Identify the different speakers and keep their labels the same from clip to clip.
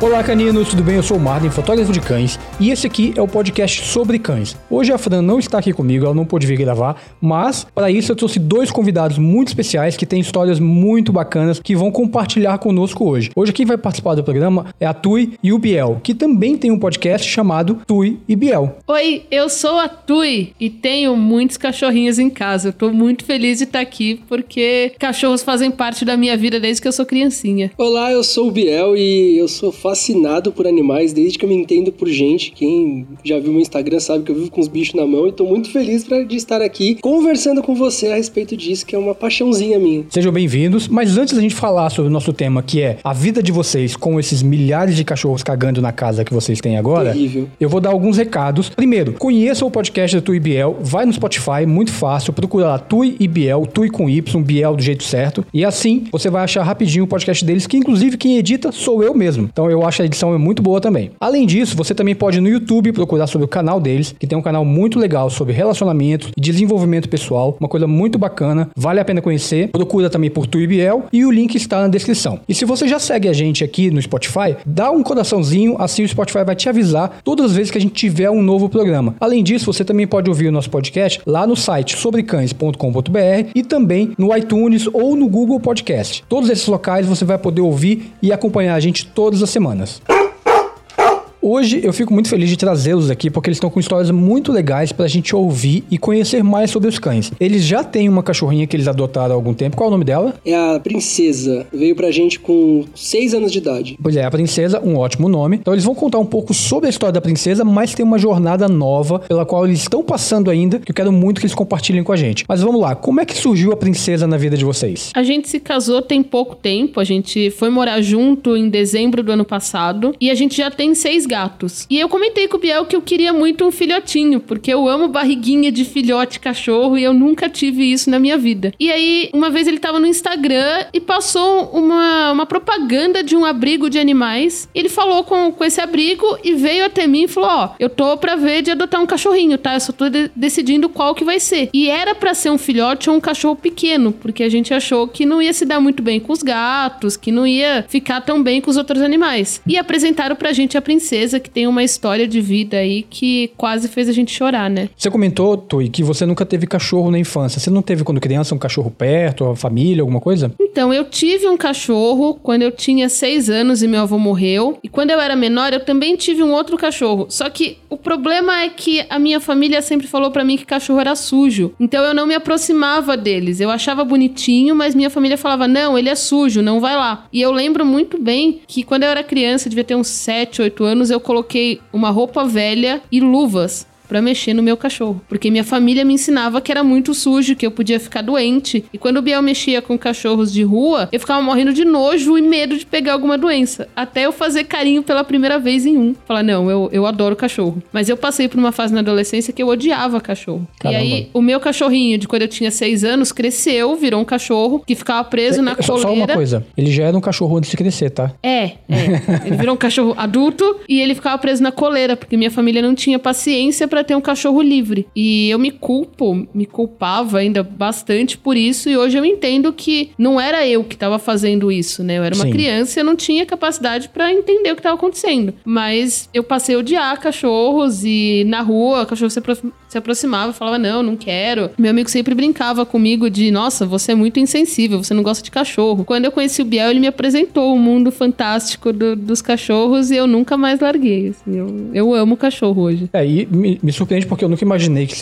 Speaker 1: Olá, caninos, tudo bem? Eu sou o Martin, fotógrafo de cães, e esse aqui é o podcast sobre cães. Hoje a Fran não está aqui comigo, ela não pôde vir gravar, mas para isso eu trouxe dois convidados muito especiais que têm histórias muito bacanas que vão compartilhar conosco hoje. Hoje quem vai participar do programa é a Tui e o Biel, que também tem um podcast chamado Tui e Biel.
Speaker 2: Oi, eu sou a Tui e tenho muitos cachorrinhos em casa. Eu tô muito feliz de estar aqui porque cachorros fazem parte da minha vida desde que eu sou criancinha.
Speaker 3: Olá, eu sou o Biel e eu sou fascinado por animais desde que eu me entendo por gente. Quem já viu meu Instagram sabe que eu vivo com os bichos na mão e tô muito feliz pra, de estar aqui conversando com você a respeito disso, que é uma paixãozinha minha.
Speaker 1: Sejam bem-vindos, mas antes da gente falar sobre o nosso tema, que é a vida de vocês com esses milhares de cachorros cagando na casa que vocês têm agora,
Speaker 3: Terrível.
Speaker 1: eu vou dar alguns recados. Primeiro, conheça o podcast da Tui Biel, vai no Spotify, muito fácil, procura lá Tui e Biel, Tui com Y, Biel do jeito certo, e assim você vai achar rapidinho o podcast deles, que inclusive quem edita sou eu mesmo. Então eu acho a edição é muito boa também. Além disso, você também pode no YouTube procurar sobre o canal deles, que tem um canal muito legal sobre relacionamento e desenvolvimento pessoal, uma coisa muito bacana, vale a pena conhecer. Procura também por Tui e Biel e o link está na descrição. E se você já segue a gente aqui no Spotify, dá um coraçãozinho, assim o Spotify vai te avisar todas as vezes que a gente tiver um novo programa. Além disso, você também pode ouvir o nosso podcast lá no site sobrecães.com.br e também no iTunes ou no Google Podcast. Todos esses locais você vai poder ouvir e acompanhar a gente todas as semanas. Hoje eu fico muito feliz de trazê-los aqui porque eles estão com histórias muito legais pra gente ouvir e conhecer mais sobre os cães. Eles já têm uma cachorrinha que eles adotaram há algum tempo. Qual é o nome dela?
Speaker 3: É a princesa. Veio pra gente com 6 anos de idade.
Speaker 1: Pois é, a princesa, um ótimo nome. Então eles vão contar um pouco sobre a história da princesa, mas tem uma jornada nova pela qual eles estão passando ainda, que eu quero muito que eles compartilhem com a gente. Mas vamos lá, como é que surgiu a princesa na vida de vocês?
Speaker 2: A gente se casou tem pouco tempo, a gente foi morar junto em dezembro do ano passado e a gente já tem seis gatos. E eu comentei com o Biel que eu queria muito um filhotinho, porque eu amo barriguinha de filhote cachorro e eu nunca tive isso na minha vida. E aí, uma vez ele tava no Instagram e passou uma, uma propaganda de um abrigo de animais. Ele falou com, com esse abrigo e veio até mim e falou: Ó, eu tô pra ver de adotar um cachorrinho, tá? Eu só tô de- decidindo qual que vai ser. E era pra ser um filhote ou um cachorro pequeno, porque a gente achou que não ia se dar muito bem com os gatos, que não ia ficar tão bem com os outros animais. E apresentaram pra gente a princesa, que tem uma história de vida aí que quase fez a gente chorar, né?
Speaker 1: Você comentou, Tui, que você nunca teve cachorro na infância. Você não teve quando criança um cachorro perto, a família, alguma coisa?
Speaker 2: Então, eu tive um cachorro quando eu tinha seis anos e meu avô morreu. E quando eu era menor, eu também tive um outro cachorro. Só que o problema é que a minha família sempre falou pra mim que cachorro era sujo. Então eu não me aproximava deles. Eu achava bonitinho, mas minha família falava: não, ele é sujo, não vai lá. E eu lembro muito bem que quando eu era criança, devia ter uns 7, 8 anos, eu coloquei uma roupa velha e luvas pra mexer no meu cachorro. Porque minha família me ensinava que era muito sujo, que eu podia ficar doente. E quando o Biel mexia com cachorros de rua, eu ficava morrendo de nojo e medo de pegar alguma doença. Até eu fazer carinho pela primeira vez em um. Falar, não, eu, eu adoro cachorro. Mas eu passei por uma fase na adolescência que eu odiava cachorro.
Speaker 1: Caramba.
Speaker 2: E aí, o meu cachorrinho, de quando eu tinha seis anos, cresceu, virou um cachorro que ficava preso na
Speaker 1: É, só,
Speaker 2: coleira.
Speaker 1: só uma coisa, ele já era um cachorro antes de crescer, tá?
Speaker 2: É, é. Ele virou um cachorro adulto e ele ficava preso na coleira, porque minha família não tinha paciência pra ter um cachorro livre. E eu me culpo, me culpava ainda bastante por isso, e hoje eu entendo que não era eu que tava fazendo isso, né? Eu era uma
Speaker 1: Sim.
Speaker 2: criança e eu não tinha capacidade pra entender o que tava acontecendo. Mas eu passei a odiar cachorros e na rua o cachorro se, apro- se aproximava falava: Não, não quero. Meu amigo sempre brincava comigo de: Nossa, você é muito insensível, você não gosta de cachorro. Quando eu conheci o Biel, ele me apresentou o mundo fantástico do- dos cachorros e eu nunca mais larguei. assim. eu, eu amo cachorro hoje.
Speaker 1: É, e me, me surpreende porque eu nunca imaginei que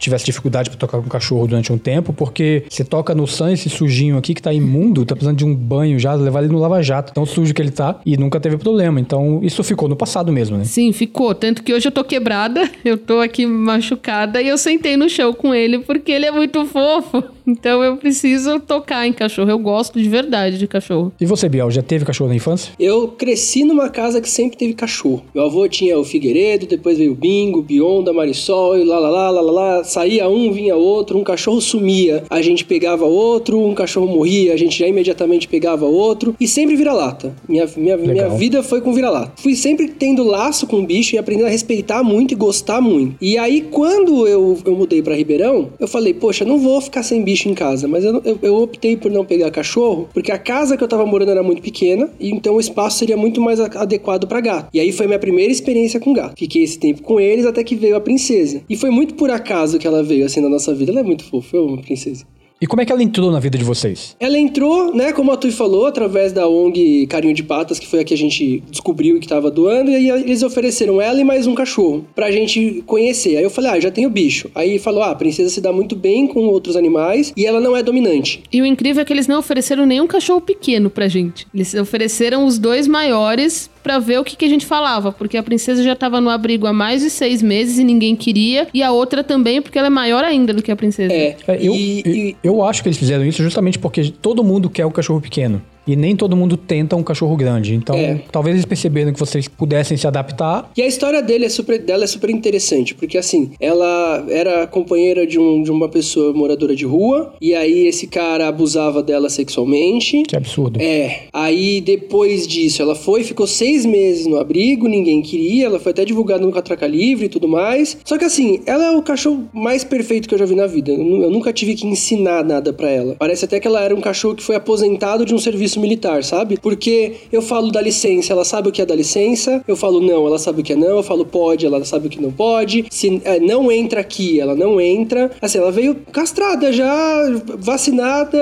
Speaker 1: tivesse dificuldade pra tocar com cachorro durante um tempo, porque você toca no Sam esse sujinho aqui que tá imundo, tá precisando de um banho já, levar ele no lava-jato, tão sujo que ele tá, e nunca teve problema. Então, isso ficou no passado mesmo, né?
Speaker 2: Sim, ficou. Tanto que hoje eu tô quebrada, eu tô aqui machucada e eu sentei no chão com ele porque ele é muito fofo. Então eu preciso tocar em cachorro. Eu gosto de verdade de cachorro.
Speaker 1: E você, Biel, já teve cachorro na infância?
Speaker 3: Eu cresci numa casa que sempre teve cachorro. Meu avô tinha o Figueiredo, depois veio o Bingo, o Bionda, Marisol, e lá lá lá lá lá lá. Saía um, vinha outro, um cachorro sumia, a gente pegava outro, um cachorro morria, a gente já imediatamente pegava outro. E sempre vira-lata. Minha, minha, minha vida foi com vira-lata. Fui sempre tendo laço com o bicho e aprendendo a respeitar muito e gostar muito. E aí, quando eu, eu mudei pra Ribeirão, eu falei, poxa, não vou ficar sem bicho bicho em casa, mas eu, eu, eu optei por não pegar cachorro, porque a casa que eu tava morando era muito pequena, e então o espaço seria muito mais adequado para gato. E aí foi minha primeira experiência com gato. Fiquei esse tempo com eles até que veio a princesa. E foi muito por acaso que ela veio assim na nossa vida. Ela é muito fofa, eu amo princesa.
Speaker 1: E como é que ela entrou na vida de vocês?
Speaker 3: Ela entrou, né, como a Tui falou, através da ONG Carinho de Patas, que foi a que a gente descobriu e que tava doando, e aí eles ofereceram ela e mais um cachorro pra gente conhecer. Aí eu falei, ah, já tenho bicho. Aí falou, ah, a princesa se dá muito bem com outros animais e ela não é dominante.
Speaker 2: E o incrível é que eles não ofereceram nenhum cachorro pequeno pra gente. Eles ofereceram os dois maiores para ver o que, que a gente falava, porque a princesa já tava no abrigo há mais de seis meses e ninguém queria, e a outra também, porque ela é maior ainda do que a princesa.
Speaker 3: É,
Speaker 1: É, eu,
Speaker 3: e,
Speaker 1: eu,
Speaker 3: e-
Speaker 1: eu acho que eles fizeram isso justamente porque todo mundo quer o cachorro pequeno. E nem todo mundo tenta um cachorro grande. Então,
Speaker 3: É.
Speaker 1: talvez eles perceberam que vocês pudessem se adaptar.
Speaker 3: E a história dele é super, dela é super interessante, porque assim, ela era companheira de, um, de uma pessoa moradora de rua, e aí esse cara abusava dela sexualmente.
Speaker 1: Que absurdo.
Speaker 3: É, aí depois disso ela foi, ficou seis meses no abrigo, ninguém queria, ela foi até divulgada no Catraca Livre e tudo mais. Só que assim, ela é o cachorro mais perfeito que eu já vi na vida. Eu, nu- eu nunca tive que ensinar nada pra ela. Parece até que ela era um cachorro que foi aposentado de um serviço militar, sabe? Porque eu falo da licença, ela sabe o que é da licença, eu falo não, ela sabe o que é não, eu falo pode, ela sabe o que não pode. Se é, não entra aqui, ela não entra. Assim, ela veio castrada já, vacinada,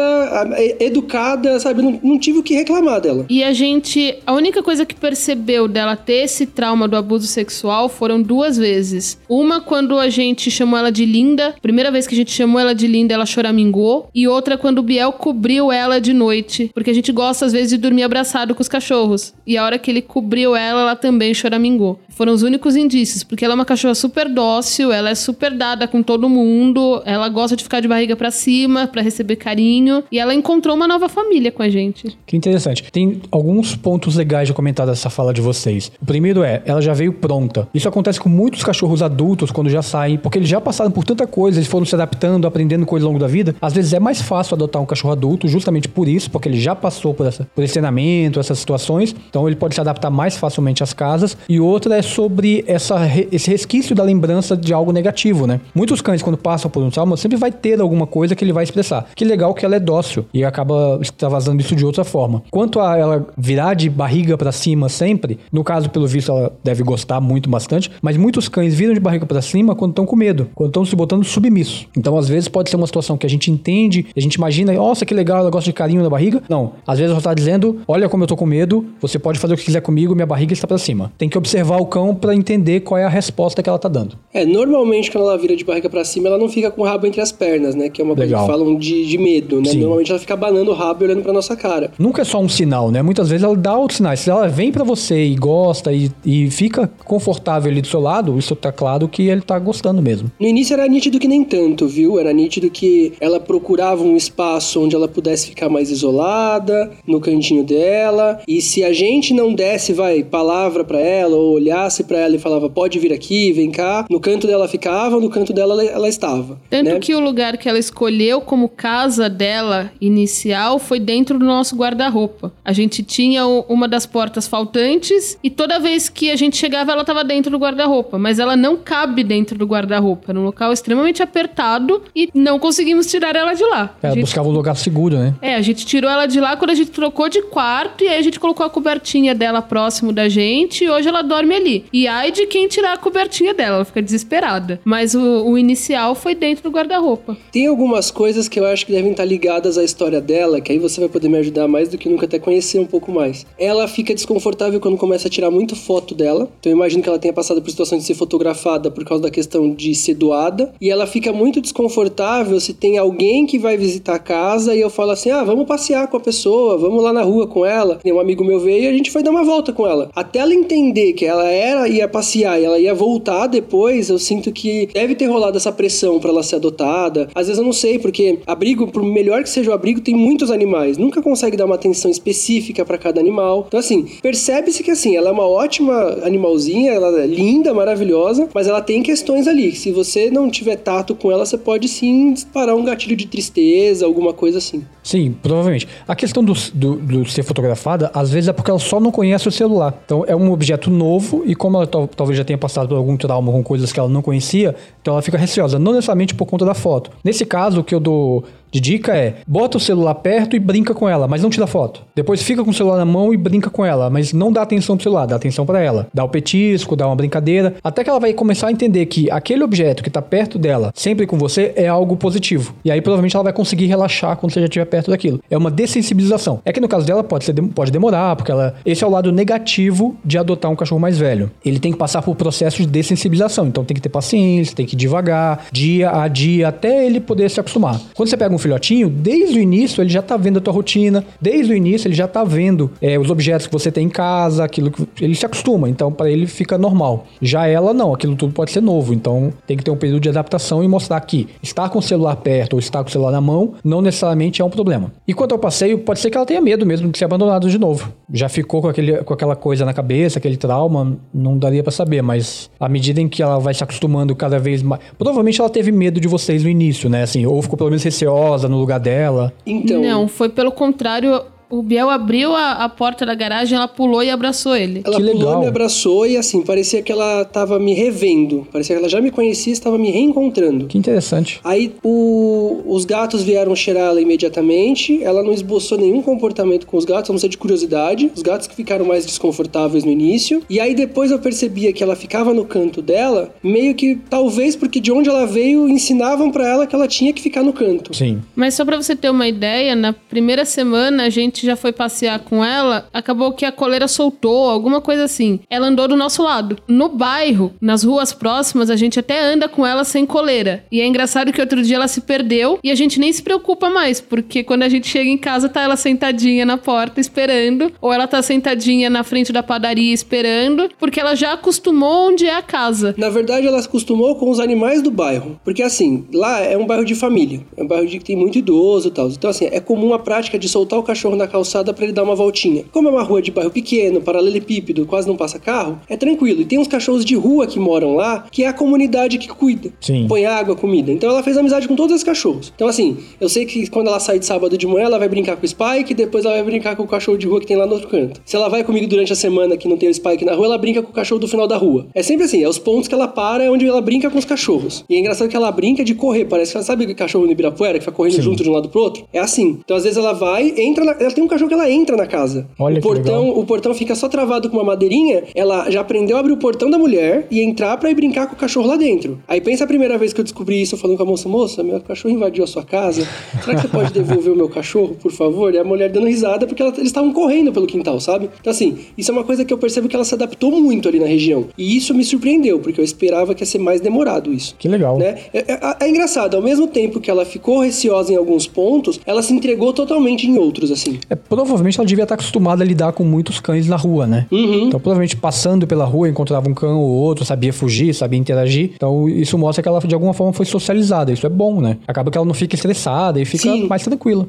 Speaker 3: educada, sabe? Não, não tive o que reclamar dela.
Speaker 2: E a gente. A única coisa que percebeu dela ter esse trauma do abuso sexual foram duas vezes. Uma, quando a gente chamou ela de linda. Primeira vez que a gente chamou ela de linda, ela choramingou. E outra, quando o Biel cobriu ela de noite. Porque a gente gosta, às vezes, de dormir abraçado com os cachorros. E a hora que ele cobriu ela, ela também choramingou. Foram os únicos indícios. Porque ela é uma cachorra super dócil, ela é super dada com todo mundo. Ela gosta de ficar de barriga pra cima, pra receber carinho. E ela encontrou uma nova família com a gente.
Speaker 1: Que interessante. Tem alguns pontos legais de comentar dessa fala de vocês. O primeiro é, ela já veio pronta. Isso acontece com muitos cachorros adultos quando já saem, porque eles já passaram por tanta coisa, eles foram se adaptando, aprendendo coisas ao longo da vida. Às vezes é mais fácil adotar um cachorro adulto, justamente por isso, porque ele já passou por, essa, por esse treinamento, essas situações. Então ele pode se adaptar mais facilmente às casas. E outra é sobre essa, esse resquício da lembrança de algo negativo, né? Muitos cães, quando passam por um trauma, sempre vai ter alguma coisa que ele vai expressar. Que legal que ela é dócil e acaba extravasando isso de outra forma. Quanto a ela virar de barriga pra cima sempre, no caso, pelo visto, ela deve gostar muito bastante, mas muitos cães viram de barriga pra cima quando estão com medo, quando estão se botando submisso. Então, às vezes, pode ser uma situação que a gente entende, a gente imagina, nossa, que legal, ela gosta de carinho na barriga. Não, às vezes ela tá dizendo, olha como eu tô com medo, você pode fazer o que quiser comigo, minha barriga está pra cima. Tem que observar o cão pra entender qual é a resposta que ela tá dando.
Speaker 3: É, normalmente quando ela vira de barriga pra cima, ela não fica com o rabo entre as pernas, né? Que é uma coisa
Speaker 1: Legal.
Speaker 3: que falam de, de medo, né?
Speaker 1: Sim.
Speaker 3: Normalmente ela fica banando o rabo e olhando pra nossa cara.
Speaker 1: Nunca é só um sinal, né? Muitas vezes ela dá outros sinais. Se ela vem pra você e gosta e, e fica confortável ali do seu lado, isso tá claro que ele tá gostando mesmo.
Speaker 3: No início era nítido que nem tanto, viu? Era nítido que ela procurava um espaço onde ela pudesse ficar mais isolada, no cantinho dela. E se a gente não desse, vai, palavra pra ela, ou olhasse pra ela e falava, pode vir aqui, vem cá, no canto dela ficava, no canto dela ela, estava.
Speaker 2: Tanto
Speaker 3: né?
Speaker 2: que o lugar que ela escolheu como casa dela inicial foi dentro do nosso guarda-roupa. A gente tinha uma das portas faltantes e toda vez que a gente chegava ela estava dentro do guarda-roupa, mas ela não cabe dentro do guarda-roupa. Era um local extremamente apertado e não conseguimos tirar ela de lá.
Speaker 1: Ela
Speaker 2: gente-
Speaker 1: buscava um lugar seguro, né?
Speaker 2: É, a gente tirou ela de lá quando a gente trocou de quarto e aí a gente colocou a cobertinha dela próximo da gente e hoje ela dorme ali. E ai de quem tirar a cobertinha dela, ela fica desesperada. Mas o, o inicial foi dentro do guarda-roupa.
Speaker 3: Tem algumas coisas que eu acho que devem estar ligadas à história dela, que aí você vai poder me ajudar mais do que nunca até conhecer um pouco mais. Ela fica desconfortável quando começa a tirar muito foto dela. Então eu imagino que ela tenha passado por situação de ser fotografada por causa da questão de ser doada. E ela fica muito desconfortável se tem alguém que vai visitar a casa e eu falo assim: ah, vamos passear com a pessoa, vamos lá na rua com ela. E um amigo meu veio e a gente foi dar uma volta com ela. Até ela entender que ela era, ia passear e ela ia voltar depois, eu sinto que deve ter rolado essa pressão pra ela ser adotada. Às vezes eu não sei, porque abrigo, por melhor que seja o abrigo, tem muitos animais. Nunca consegue dar uma atenção específica pra cada animal. Então, assim, percebe-se que assim, ela é uma ótima animalzinha, ela é linda, maravilhosa, mas ela tem questões ali. Se você não tiver tato com ela, você pode sim disparar um gatilho de tristeza, alguma coisa assim.
Speaker 1: Sim, provavelmente. A questão do, do, do ser fotografada, às vezes é porque ela só não conhece o celular. Então é um objeto novo e como ela talvez já tenha passado por algum trauma com coisas que ela não conhecia, então ela fica receosa, não necessariamente por conta da foto. Nesse caso, que eu dou de dica é: bota o celular perto e brinca com ela, mas não tira foto. Depois fica com o celular na mão e brinca com ela, mas não dá atenção pro celular, dá atenção para ela. Dá o petisco, dá uma brincadeira, até que ela vai começar a entender que aquele objeto que tá perto dela, sempre com você, é algo positivo. E aí provavelmente ela vai conseguir relaxar quando você já estiver perto daquilo. É uma dessensibilização. É que no caso dela pode, ser, pode demorar, porque ela. Esse é o lado negativo de adotar um cachorro mais velho. Ele tem que passar por processo de dessensibilização. Então tem que ter paciência, tem que ir devagar, dia a dia, até ele poder se acostumar. Quando você pega um filhotinho, desde o início ele já tá vendo a tua rotina, desde o início ele já tá vendo é, os objetos que você tem em casa, aquilo que ele se acostuma, então para ele fica normal. Já ela não, aquilo tudo pode ser novo, então tem que ter um período de adaptação e mostrar que estar com o celular perto ou estar com o celular na mão não necessariamente é um problema. E quanto ao passeio, pode ser que ela tenha medo mesmo de ser abandonada de novo. Já ficou com, aquele, com aquela coisa na cabeça, aquele trauma, não daria para saber, mas à medida em que ela vai se acostumando cada vez mais. Provavelmente ela teve medo de vocês no início, né? Assim, ou ficou pelo menos receosa no lugar dela.
Speaker 2: Então. Não, foi pelo contrário o Biel abriu a, a, porta da garagem, ela pulou e abraçou ele.
Speaker 3: Ela
Speaker 1: que
Speaker 3: pulou,
Speaker 1: legal.
Speaker 3: me abraçou e assim, parecia que ela tava me revendo. Parecia que ela já me conhecia e estava me reencontrando.
Speaker 1: Que interessante.
Speaker 3: Aí o, os gatos vieram cheirar ela imediatamente. Ela não esboçou nenhum comportamento com os gatos, a não ser de curiosidade. Os gatos que ficaram mais desconfortáveis no início. E aí depois eu percebia que ela ficava no canto dela, meio que talvez porque de onde ela veio ensinavam para ela que ela tinha que ficar no canto.
Speaker 1: Sim.
Speaker 2: Mas só para você ter uma ideia, na primeira semana a gente gente já foi passear com ela, acabou que a coleira soltou, alguma coisa assim. Ela andou do nosso lado. No bairro, nas ruas próximas, a gente até anda com ela sem coleira. E é engraçado que outro dia ela se perdeu e a gente nem se preocupa mais, porque quando a gente chega em casa, tá ela sentadinha na porta esperando, ou ela tá sentadinha na frente da padaria esperando, porque ela já acostumou onde é a casa.
Speaker 3: Na verdade, ela se acostumou com os animais do bairro. Porque assim, lá é um bairro de família. É um bairro de que tem muito idoso e tal. Então, assim, é comum a prática de soltar o cachorro na calçada para ele dar uma voltinha. Como é uma rua de bairro pequeno, paralelepípedo, quase não passa carro, é tranquilo. E tem uns cachorros de rua que moram lá, que é a comunidade que cuida.
Speaker 1: Sim.
Speaker 3: Põe água, comida. Então ela fez amizade com todos esses cachorros. Então assim, eu sei que quando ela sai de sábado de manhã, ela vai brincar com o Spike, depois ela vai brincar com o cachorro de rua que tem lá no outro canto. Se ela vai comigo durante a semana que não tem o Spike na rua, ela brinca com o cachorro do final da rua. É sempre assim, é os pontos que ela para, é onde ela brinca com os cachorros. E é engraçado que ela brinca de correr, parece que ela sabe o cachorro no Ibirapuera, que fica correndo Sim. junto de um lado pro outro. É assim. Então às vezes ela vai, entra na... tem um cachorro que ela entra na casa.
Speaker 1: Olha
Speaker 3: o portão, o portão fica só travado com uma madeirinha. Ela já aprendeu a abrir o portão da mulher e entrar para ir brincar com o cachorro lá dentro. Aí pensa a primeira vez que eu descobri isso, falando com a moça, moça, meu cachorro invadiu a sua casa. Será que você pode devolver o meu cachorro, por favor? E a mulher dando risada porque ela, eles estavam correndo pelo quintal, sabe? Então assim, isso é uma coisa que eu percebo que ela se adaptou muito ali na região. E isso me surpreendeu, porque eu esperava que ia ser mais demorado isso.
Speaker 1: Que legal.
Speaker 3: Né? É, é, é engraçado, ao mesmo tempo que ela ficou receosa em alguns pontos, ela se entregou totalmente em outros, assim.
Speaker 1: É, provavelmente ela devia estar acostumada a lidar com muitos cães na rua, né?
Speaker 3: Uhum.
Speaker 1: Então, provavelmente passando pela rua, encontrava um cão ou outro, sabia fugir, sabia interagir. Então, isso mostra que ela de alguma forma foi socializada. Isso é bom, né? Acaba que ela não fica estressada e fica Sim. mais tranquila.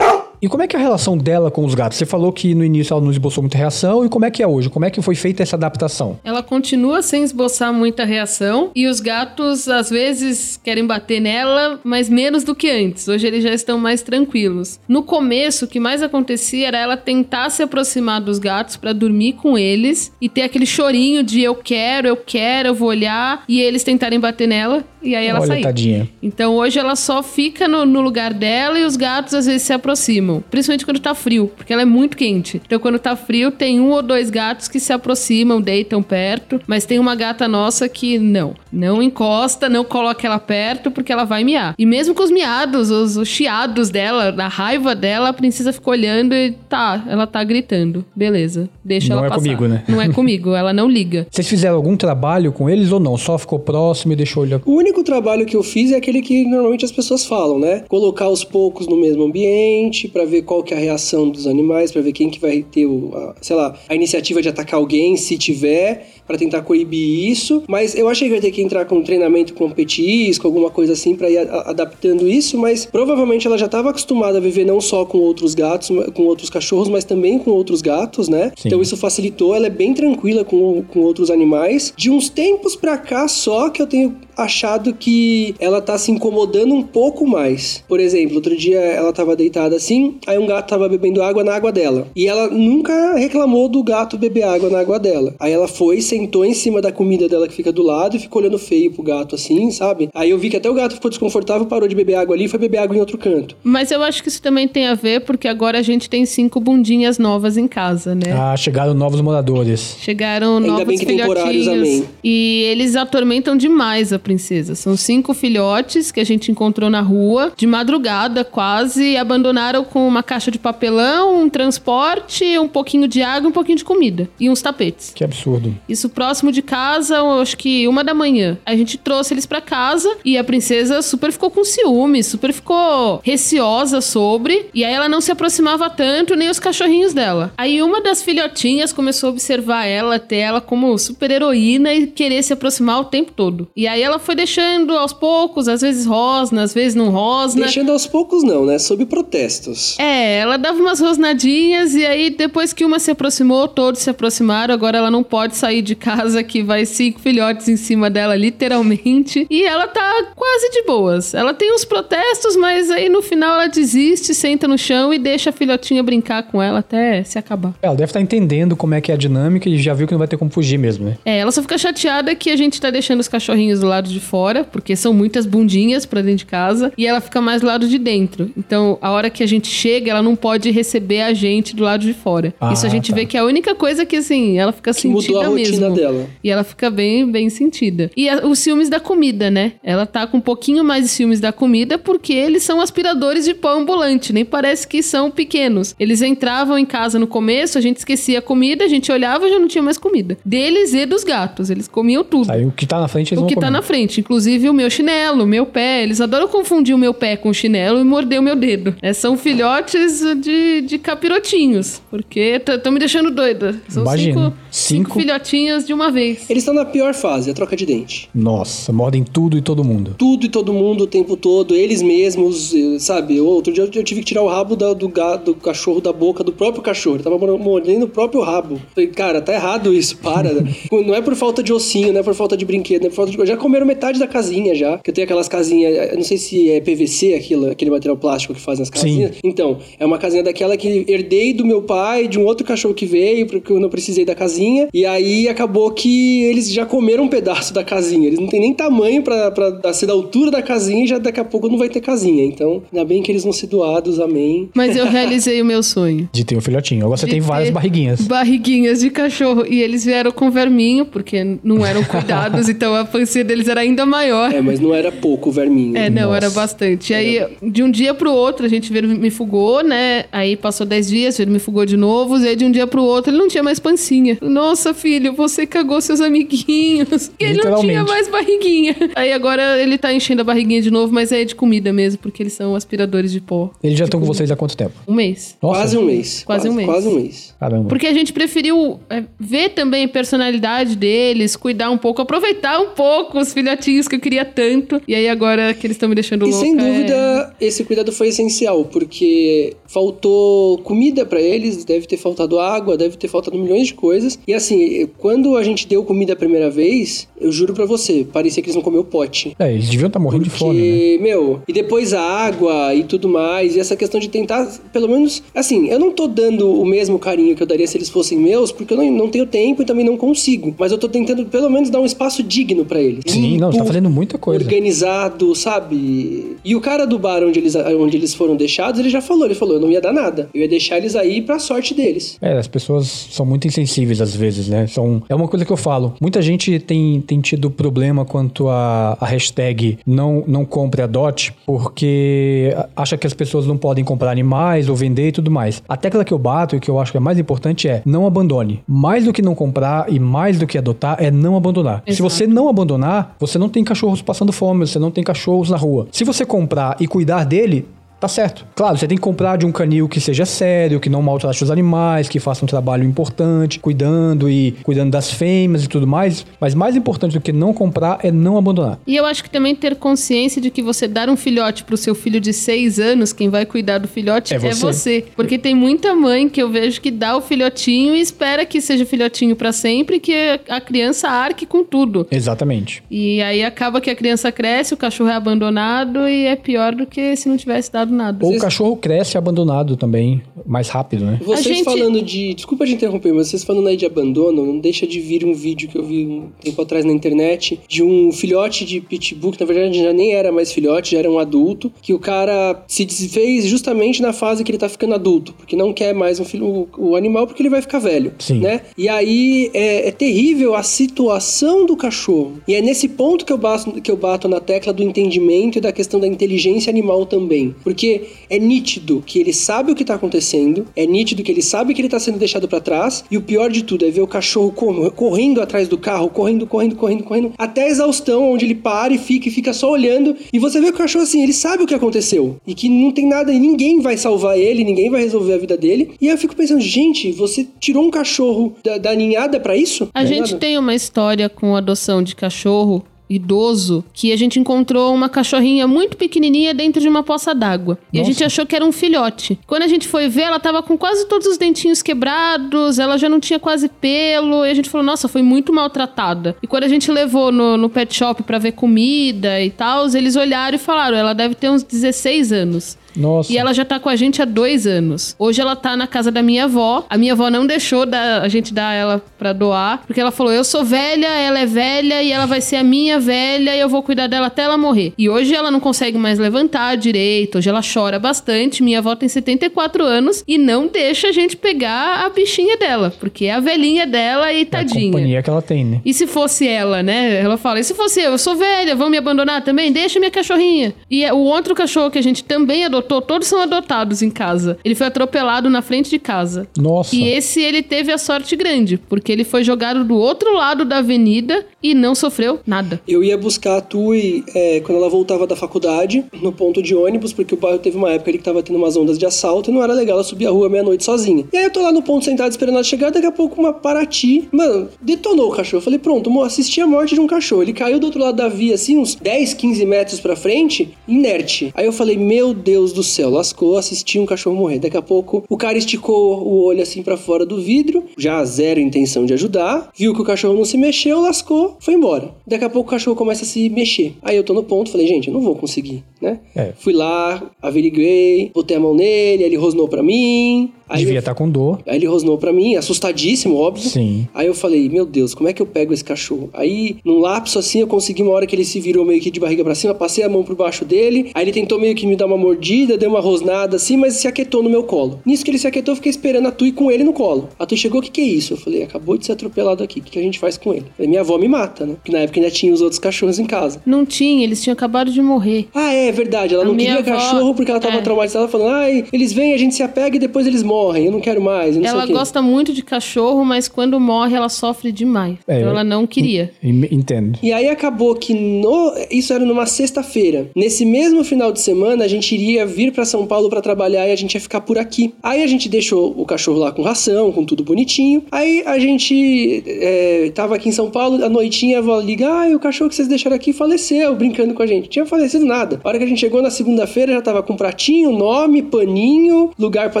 Speaker 1: E como é que é a relação dela com os gatos? Você falou que no início ela não esboçou muita reação. E como é que é hoje? Como é que foi feita essa adaptação?
Speaker 2: Ela continua sem esboçar muita reação. E os gatos, às vezes, querem bater nela, mas menos do que antes. Hoje eles já estão mais tranquilos. No começo, o que mais acontecia era ela tentar se aproximar dos gatos para dormir com eles e ter aquele chorinho de eu quero, eu quero, eu vou olhar. E eles tentarem bater nela. E aí ela
Speaker 1: Olha, Tadinha.
Speaker 2: Então hoje ela só fica no, no lugar dela e os gatos às vezes se aproximam aproximam, principalmente quando tá frio, porque ela é muito quente. Então, quando tá frio, tem um ou dois gatos que se aproximam, deitam perto, mas tem uma gata nossa que não, não encosta, não coloca ela perto, porque ela vai miar. E mesmo com os miados, os, os chiados dela, na raiva dela, a princesa fica olhando e tá, ela tá gritando. Beleza, deixa
Speaker 1: não
Speaker 2: ela passar.
Speaker 1: Não é comigo, né?
Speaker 2: Não é comigo, ela não liga.
Speaker 1: Vocês fizeram algum trabalho com eles ou não? Só ficou próximo e deixou olhar?
Speaker 3: O único trabalho que eu fiz é aquele que normalmente as pessoas falam, né? Colocar os poucos no mesmo ambiente, para ver qual que é a reação dos animais, para ver quem que vai ter, o, a, sei lá, a iniciativa de atacar alguém, se tiver, pra tentar coibir isso, mas eu achei que ia ter que entrar com um treinamento com petisco, alguma coisa assim, pra ir a- adaptando isso, mas provavelmente ela já tava acostumada a viver não só com outros gatos, com outros cachorros, mas também com outros gatos, né?
Speaker 1: Sim.
Speaker 3: Então isso facilitou, ela é bem tranquila com, com outros animais. De uns tempos pra cá só que eu tenho achado que ela tá se incomodando um pouco mais. Por exemplo, outro dia ela tava deitada assim, aí um gato tava bebendo água na água dela. E ela nunca reclamou do gato beber água na água dela. Aí ela foi, sentou em cima da comida dela que fica do lado e ficou olhando feio pro gato assim, sabe? Aí eu vi que até o gato ficou desconfortável, parou de beber água ali e foi beber água em outro canto.
Speaker 2: Mas eu acho que isso também tem a ver porque agora a gente tem cinco bundinhas novas em casa, né?
Speaker 1: Ah, chegaram novos moradores.
Speaker 2: Chegaram
Speaker 3: Ainda
Speaker 2: novos
Speaker 3: bem que temporários,
Speaker 2: filhotinhos.
Speaker 3: amém.
Speaker 2: E eles atormentam demais a princesa. São cinco filhotes que a gente encontrou na rua, de madrugada quase, abandonaram com uma caixa de papelão, um transporte, um pouquinho de água um pouquinho de comida. E uns tapetes.
Speaker 1: Que absurdo.
Speaker 2: Isso próximo de casa, acho que uma da manhã. A gente trouxe eles pra casa e a princesa super ficou com ciúme, super ficou receosa sobre. E aí ela não se aproximava tanto, nem os cachorrinhos dela. Aí uma das filhotinhas começou a observar ela, ter ela como super heroína e querer se aproximar o tempo todo. E aí ela foi deixando aos poucos, às vezes rosna, às vezes não rosna.
Speaker 3: Deixando aos poucos não, né? Sob protestos.
Speaker 2: É, ela dava umas rosnadinhas e aí depois que uma se aproximou, todos se aproximaram. Agora ela não pode sair de casa que vai cinco filhotes em cima dela, literalmente. E ela tá quase de boas. Ela tem uns protestos, mas aí no final ela desiste, senta no chão e deixa a filhotinha brincar com ela até se acabar.
Speaker 1: Ela deve estar entendendo como é que é a dinâmica e já viu que não vai ter como fugir mesmo, né?
Speaker 2: É, ela só fica chateada que a gente tá deixando os cachorrinhos do lado de fora, porque são muitas bundinhas pra dentro de casa, e ela fica mais do lado de dentro. Então, a hora que a gente chega, ela não pode receber a gente do lado de fora.
Speaker 1: Ah,
Speaker 2: Isso a gente
Speaker 1: tá.
Speaker 2: vê que é a única coisa que, assim, ela fica
Speaker 3: Que mudou
Speaker 2: sentida
Speaker 3: a rotina
Speaker 2: mesmo.
Speaker 3: dela.
Speaker 2: E ela fica bem, bem sentida. E a- os ciúmes da comida, né? Ela tá com um pouquinho mais de ciúmes da comida porque eles são aspiradores de pão ambulante, nem parece que são pequenos. Eles entravam em casa no começo, a gente esquecia a comida, a gente olhava e já não tinha mais comida. Deles e dos gatos, eles comiam tudo.
Speaker 1: Aí o que tá na frente eles
Speaker 2: O
Speaker 1: vão
Speaker 2: que tá
Speaker 1: comer.
Speaker 2: na frente, inclusive o meu chinelo, o meu pé. Eles adoram confundir o meu pé com o chinelo e morder o meu dedo. É, são filhotes de, de capirotinhos, porque estão me deixando doida. São cinco, cinco
Speaker 1: Cinco?
Speaker 2: filhotinhos de uma vez.
Speaker 3: Eles estão na pior fase, a troca de dente.
Speaker 1: Nossa, mordem tudo e todo mundo.
Speaker 3: tudo e todo mundo o tempo todo, eles mesmos, eh, sabe? Outro dia eu tive que tirar o rabo da- do, gato, do cachorro da boca do próprio cachorro. Ele tava mor- mordendo o próprio rabo. Falei, cara, tá errado isso, para. não é por falta de ossinho, não é por falta de brinquedo, não é por falta de. Já comeram metade da casinha já. Que eu tenho aquelas casinhas, eu não sei se é PVC aquilo, aquele material plástico que fazem as casinhas. Então, é uma casinha daquela que herdei do meu pai, de um outro cachorro que veio, porque eu não precisei da casinha. E aí acabou que eles já comeram um pedaço da casinha. Eles não têm nem tamanho pra, pra dar- ser da altura da casinha e já daqui a pouco não vai ter casinha. Então, ainda bem que eles vão ser doados, amém.
Speaker 2: Mas eu realizei o meu sonho.
Speaker 1: De ter um filhotinho. Agora você tem várias barriguinhas.
Speaker 2: Barriguinhas de cachorro. E eles vieram com verminho, porque não eram cuidados, então a pancinha deles era ainda maior.
Speaker 3: É, mas não era pouco o verminho.
Speaker 2: É, não,
Speaker 1: Nossa.
Speaker 2: era bastante. E aí, de um dia pro outro, a gente vermifugou, né? Aí passou 10 dias, vermifugou de novo. E aí, de um dia pro outro, ele não tinha mais pancinha. Nossa, filho, você cagou seus amiguinhos. E ele não tinha mais barriguinha. Aí agora ele tá enchendo a barriguinha de novo, mas é de comida mesmo, porque eles são aspiradores de pó.
Speaker 1: Eles já estão com vocês há quanto tempo?
Speaker 2: Um mês.
Speaker 1: Nossa,
Speaker 3: Quase um mês.
Speaker 2: Quase um mês.
Speaker 3: Quase um mês.
Speaker 1: Caramba.
Speaker 2: Porque a gente preferiu é, ver também a personalidade deles, cuidar um pouco, aproveitar um pouco os filhotinhos que eu queria tanto. E aí agora que eles estão me deixando
Speaker 3: E
Speaker 2: louca.
Speaker 3: sem
Speaker 2: é-
Speaker 3: dúvida, esse cuidado foi essencial, porque faltou comida pra eles, deve ter faltado água, deve ter faltado milhões de coisas. E assim, quando a gente deu comida a primeira vez, eu juro pra você, parecia que eles não comeram o pote.
Speaker 1: É, eles deviam estar morrendo de fome, né?
Speaker 3: Porque, meu, e depois a água e tudo mais, e essa questão de tentar, pelo menos, assim, eu não tô dando o mesmo carinho que eu daria se eles fossem meus, porque eu não, não tenho tempo e também não consigo. Mas eu tô tentando, pelo menos, dar um espaço digno pra eles.
Speaker 1: Sim, não, você tá
Speaker 3: Limpo,
Speaker 1: fazendo muita coisa.
Speaker 3: Organizado, sabe? E o cara do bar onde eles, onde eles foram deixados, ele já falou, ele falou, eu não ia dar nada. Eu ia deixar eles aí pra sorte deles.
Speaker 1: É, as pessoas são muito insensíveis às vezes, né? São, é uma coisa que eu falo. Muita gente tem, tem tido problema quanto a, a hashtag não, não compre adote, porque acha que as pessoas não podem comprar animais ou vender e tudo mais. A tecla que eu bato e que eu acho que é mais importante é não abandone. Mais do que não comprar e mais do que adotar é não abandonar. Se
Speaker 2: Exato.
Speaker 1: você não abandonar, você não tem cachorros passando fome, você não tem cachorros na rua. Se você comprar e cuidar dele, tá certo. Claro, você tem que comprar de um canil que seja sério, que não maltrate os animais, que faça um trabalho importante, cuidando e cuidando das fêmeas e tudo mais. Mas mais importante do que não comprar é não abandonar.
Speaker 2: E eu acho que também ter consciência de que você dar um filhote pro seu filho de seis anos, quem vai cuidar do filhote
Speaker 1: É
Speaker 2: é
Speaker 1: você.
Speaker 2: você. Porque tem muita mãe que eu vejo que dá o filhotinho e espera que seja filhotinho pra sempre que a criança arque com tudo.
Speaker 1: Exatamente.
Speaker 2: E aí acaba que a criança cresce, o cachorro é abandonado e é pior do que se não tivesse dado nada.
Speaker 1: Ou o cachorro cresce abandonado também, mais rápido, né?
Speaker 3: Vocês
Speaker 2: gente-
Speaker 3: falando de. Desculpa te interromper, mas vocês falando aí de abandono, não deixa de vir um vídeo que eu vi um tempo atrás na internet de um filhote de pitbull, que na verdade já nem era mais filhote, já era um adulto, que o cara se desfez justamente na fase que ele tá ficando adulto, porque não quer mais um filho, o, o animal porque ele vai ficar velho.
Speaker 1: Sim.
Speaker 3: Né? E aí é, é terrível a situação do cachorro. E é nesse ponto que eu, bato, que eu bato na tecla do entendimento e da questão da inteligência animal também. Porque é nítido que ele sabe o que tá acontecendo, é nítido que ele sabe que ele tá sendo deixado pra trás, e o pior de tudo é ver o cachorro cor- correndo atrás do carro, correndo, correndo, correndo, correndo, até a exaustão, onde ele para e fica e fica só olhando. E você vê que o cachorro assim, ele sabe o que aconteceu. E que não tem nada, e ninguém vai salvar ele, ninguém vai resolver a vida dele. E aí eu fico pensando, gente, você tirou um cachorro da, da ninhada pra isso?
Speaker 2: A
Speaker 3: é
Speaker 2: gente
Speaker 3: nada?
Speaker 2: tem uma história com adoção de cachorro idoso que a gente encontrou uma cachorrinha muito pequenininha dentro de uma poça d'água. E a gente achou que era um filhote. Quando a gente foi ver, ela tava com quase todos os dentinhos quebrados, ela já não tinha quase pelo, e a gente falou, nossa, foi muito maltratada. E quando a gente levou no, no pet shop pra ver comida e tal, eles olharam e falaram, ela deve ter uns 16 anos.
Speaker 1: Nossa.
Speaker 2: E ela já tá com a gente há dois anos. Hoje ela tá na casa da minha avó. A minha avó não deixou da- a gente dar ela pra doar, porque ela falou: eu sou velha, ela é velha e ela vai ser a minha velha e eu vou cuidar dela até ela morrer. E hoje ela não consegue mais levantar direito, hoje ela chora bastante. Minha avó tem 74 anos e não deixa a gente pegar a bichinha dela, porque é a velhinha dela e
Speaker 1: É a
Speaker 2: tadinha.
Speaker 1: companhia que ela tem, né?
Speaker 2: E se fosse ela, né? Ela fala: e se fosse eu? Eu sou velha, vão me abandonar também? Deixa minha cachorrinha. E é, o outro cachorro que a gente também adotou, todos são adotados em casa. Ele foi atropelado na frente de casa.
Speaker 1: Nossa.
Speaker 2: E esse ele teve a sorte grande, porque ele foi jogado do outro lado da avenida e não sofreu nada.
Speaker 3: Eu ia buscar a Tui é, quando ela voltava da faculdade, no ponto de ônibus, porque o bairro teve uma época ali que tava tendo umas ondas de assalto e não era legal ela subir a rua meia-noite sozinha. E aí eu tô lá no ponto sentado esperando ela chegar, daqui a pouco uma Paraty, mano, detonou o cachorro. Eu falei, pronto, assisti a morte de um cachorro. Ele caiu do outro lado da via, assim, uns 10, 15 metros pra frente, inerte. Aí eu falei, meu Deus do céu, lascou, assisti um cachorro morrer. Daqui a pouco o cara esticou o olho assim pra fora do vidro, já zero intenção de ajudar, viu que o cachorro não se mexeu, lascou, foi embora. Daqui a pouco o cachorro começa a se mexer. Aí eu tô no ponto, falei, gente, eu não vou conseguir, né?
Speaker 1: É.
Speaker 3: Fui lá, averiguei, botei a mão nele, ele rosnou pra mim. Aí
Speaker 1: Devia
Speaker 3: eu-
Speaker 1: estar com dor.
Speaker 3: Aí ele rosnou pra mim, assustadíssimo, óbvio.
Speaker 1: Sim.
Speaker 3: Aí eu falei, meu Deus, como é que eu pego esse cachorro? Aí, num lapso assim, eu consegui uma hora que ele se virou meio que de barriga pra cima, passei a mão por baixo dele. Aí ele tentou meio que me dar uma mordida, deu uma rosnada assim, mas se aquietou no meu colo. Nisso que ele se aquietou, eu fiquei esperando a Tui com ele no colo. A Tui chegou, o que que é isso? Eu falei, acabou de ser atropelado aqui, o que, que a gente faz com ele? Falei, minha avó me mata, né? Porque na época ainda tinha os outros cachorros em casa.
Speaker 2: Não tinha, eles tinham acabado de morrer.
Speaker 3: Ah, é verdade. Ela
Speaker 2: A
Speaker 3: não queria
Speaker 2: avó-
Speaker 3: cachorro porque ela tava
Speaker 2: é.
Speaker 3: traumatizada, falando, ai, eles vêm, a gente se apega e depois eles morrem. Eu não quero mais. Não sei
Speaker 2: Ela
Speaker 3: o quê.
Speaker 2: gosta muito de cachorro, mas quando morre ela sofre demais.
Speaker 1: É,
Speaker 2: então ela não queria.
Speaker 1: Entendo.
Speaker 3: E aí acabou que no... isso era numa sexta-feira. Nesse mesmo final de semana, a gente iria vir pra São Paulo pra trabalhar e a gente ia ficar por aqui. Aí a gente deixou o cachorro lá com ração, com tudo bonitinho. Aí a gente é, tava aqui em São Paulo, à noitinha a avó liga, ah, o cachorro que vocês deixaram aqui faleceu, brincando com a gente. Tinha falecido nada. A hora que a gente chegou na segunda-feira, já tava com pratinho, nome, paninho, lugar pra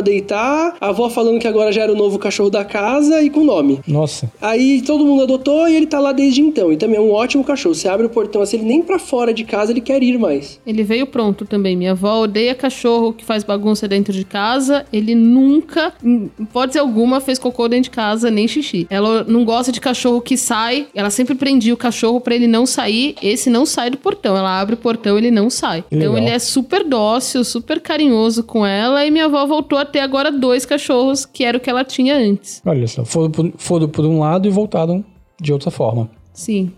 Speaker 3: deitar. A avó falando que agora já era o novo cachorro da casa e com nome.
Speaker 1: Nossa.
Speaker 3: Aí todo mundo adotou e ele tá lá desde então. E também é um ótimo cachorro. Você abre o portão assim, ele nem pra fora de casa ele quer ir mais.
Speaker 2: Ele veio pronto também. Minha avó odeia cachorro que faz bagunça dentro de casa. Ele nunca, em hipótese alguma, fez cocô dentro de casa, nem xixi. Ela não gosta de cachorro que sai. Ela sempre prendia o cachorro pra ele não sair. Esse não sai do portão. Ela abre o portão, ele não sai. Então ele é super dócil, super carinhoso com ela. E minha avó voltou a ter agora dois cachorros, que era o que ela tinha antes.
Speaker 1: Olha só. Foram por, foram por um lado e voltaram de outra forma.
Speaker 2: Sim.